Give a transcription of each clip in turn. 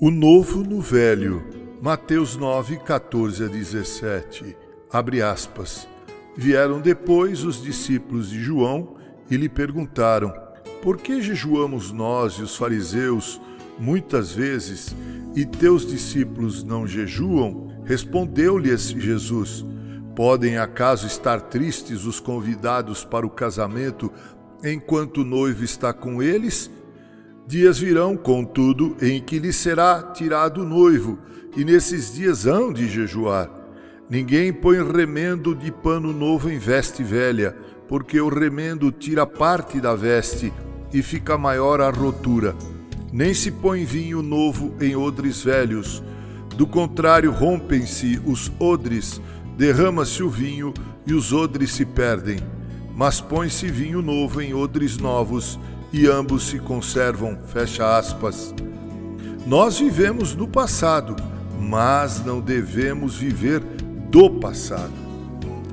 O novo no velho. Mateus 9, 14 a 17. Abre aspas. Vieram depois os discípulos de João e lhe perguntaram: Por que jejuamos nós e os fariseus muitas vezes e teus discípulos não jejuam? Respondeu-lhes Jesus: Podem acaso estar tristes os convidados para o casamento enquanto o noivo está com eles? Dias virão, contudo, em que lhe será tirado o noivo, e nesses dias hão de jejuar. Ninguém põe remendo de pano novo em veste velha, porque o remendo tira parte da veste e fica maior a rotura. Nem se põe vinho novo em odres velhos. Do contrário, rompem-se os odres, derrama-se o vinho e os odres se perdem. Mas põe-se vinho novo em odres novos e ambos se conservam. Fecha aspas. Nós vivemos no passado, mas não devemos viver do passado.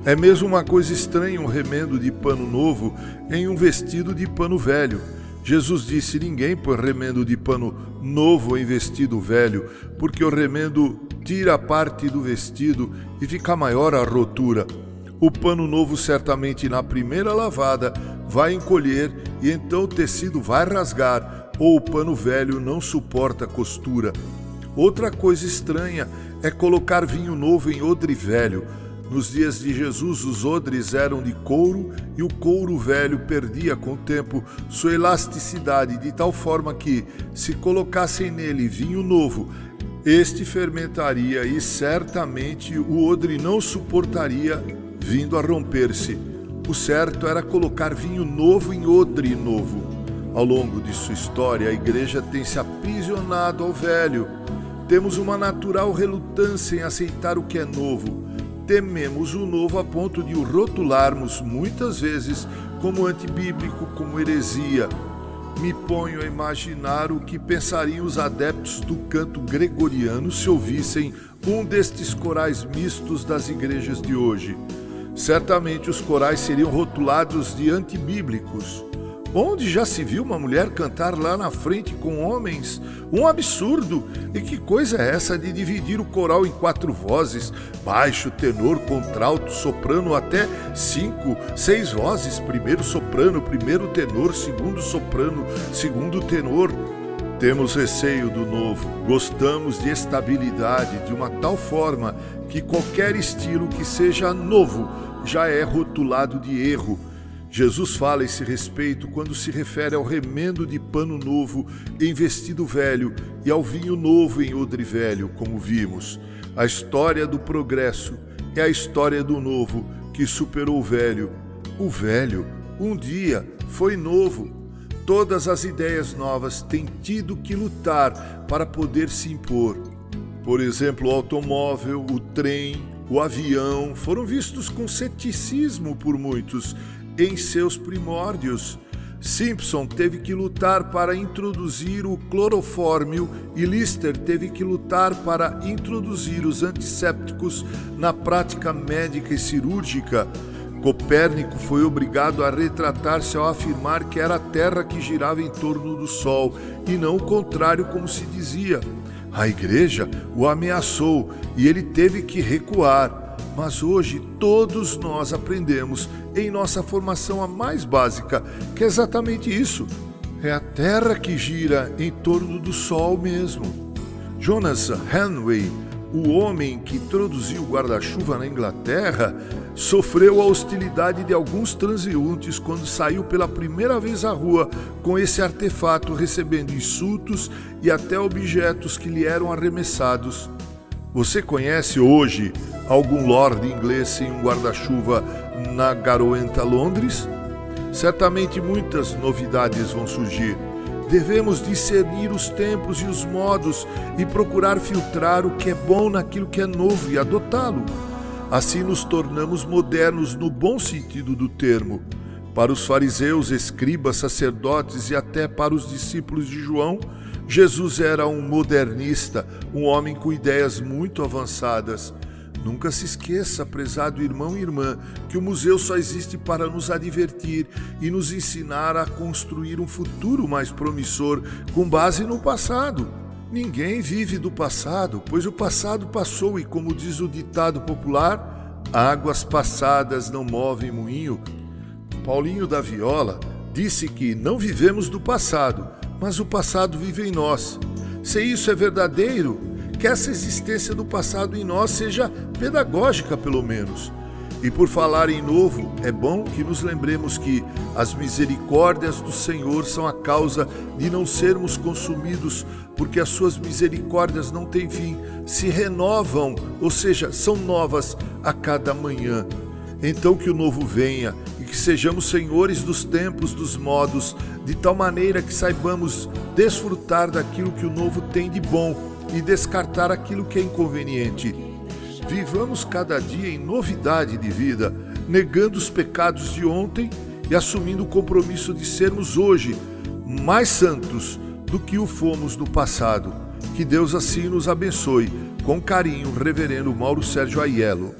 É mesmo uma coisa estranha um remendo de pano novo em um vestido de pano velho. Jesus disse: Ninguém põe remendo de pano novo em vestido velho, porque o remendo tira parte do vestido e fica maior a rotura. O pano novo, certamente na primeira lavada, vai encolher e então o tecido vai rasgar, ou o pano velho não suporta costura. Outra coisa estranha é colocar vinho novo em odre velho. Nos dias de Jesus, os odres eram de couro e o couro velho perdia com o tempo sua elasticidade, de tal forma que, se colocassem nele vinho novo, este fermentaria e certamente o odre não suportaria, vindo a romper-se. O certo era colocar vinho novo em odre novo. Ao longo de sua história, a igreja tem se aprisionado ao velho. Temos uma natural relutância em aceitar o que é novo. Tememos o novo a ponto de o rotularmos muitas vezes como antibíblico, como heresia. Me ponho a imaginar o que pensariam os adeptos do canto gregoriano se ouvissem um destes corais mistos das igrejas de hoje certamente os corais seriam rotulados de antibíblicos. Onde já se viu uma mulher cantar lá na frente com homens? Um absurdo! E que coisa é essa de dividir o coral em quatro vozes? Baixo, tenor, contralto, soprano, até cinco, seis vozes. Primeiro soprano, primeiro tenor, segundo soprano, segundo tenor. Temos receio do novo, gostamos de estabilidade de uma tal forma que qualquer estilo que seja novo já é rotulado de erro. Jesus fala esse respeito quando se refere ao remendo de pano novo em vestido velho e ao vinho novo em odre velho, como vimos. A história do progresso é a história do novo que superou o velho. O velho, um dia, foi novo Todas as ideias novas têm tido que lutar para poder se impor. Por exemplo, o automóvel, o trem, o avião foram vistos com ceticismo por muitos em seus primórdios. Simpson teve que lutar para introduzir o clorofórmio e Lister teve que lutar para introduzir os antissépticos na prática médica e cirúrgica. Copérnico foi obrigado a retratar-se ao afirmar que era a Terra que girava em torno do Sol e não o contrário, como se dizia. A Igreja o ameaçou e ele teve que recuar. Mas hoje todos nós aprendemos em nossa formação a mais básica que é exatamente isso. É a Terra que gira em torno do Sol mesmo. Jonas Hanway, o homem que introduziu o guarda-chuva na Inglaterra, sofreu a hostilidade de alguns transeuntes quando saiu pela primeira vez à rua com esse artefato, recebendo insultos e até objetos que lhe eram arremessados. Você conhece hoje algum lord inglês sem um guarda-chuva na garoenta Londres? Certamente muitas novidades vão surgir. Devemos discernir os tempos e os modos e procurar filtrar o que é bom naquilo que é novo e adotá-lo. Assim nos tornamos modernos no bom sentido do termo. Para os fariseus, escribas, sacerdotes e até para os discípulos de João, Jesus era um modernista, um homem com ideias muito avançadas. Nunca se esqueça, prezado irmão e irmã, que o museu só existe para nos advertir e nos ensinar a construir um futuro mais promissor com base no passado. Ninguém vive do passado, pois o passado passou e, como diz o ditado popular, águas passadas não movem moinho. Paulinho da Viola disse que não vivemos do passado, mas o passado vive em nós. Se isso é verdadeiro, que essa existência do passado em nós seja pedagógica, pelo menos. E por falar em novo, é bom que nos lembremos que as misericórdias do Senhor são a causa de não sermos consumidos, porque as suas misericórdias não têm fim, se renovam, ou seja, são novas a cada manhã. Então que o novo venha e que sejamos senhores dos tempos, dos modos, de tal maneira que saibamos desfrutar daquilo que o novo tem de bom e descartar aquilo que é inconveniente Vivamos cada dia em novidade de vida, negando os pecados de ontem e assumindo o compromisso de sermos hoje mais santos do que o fomos no passado. Que Deus assim nos abençoe. Com carinho, Reverendo Mauro Sérgio Aiello.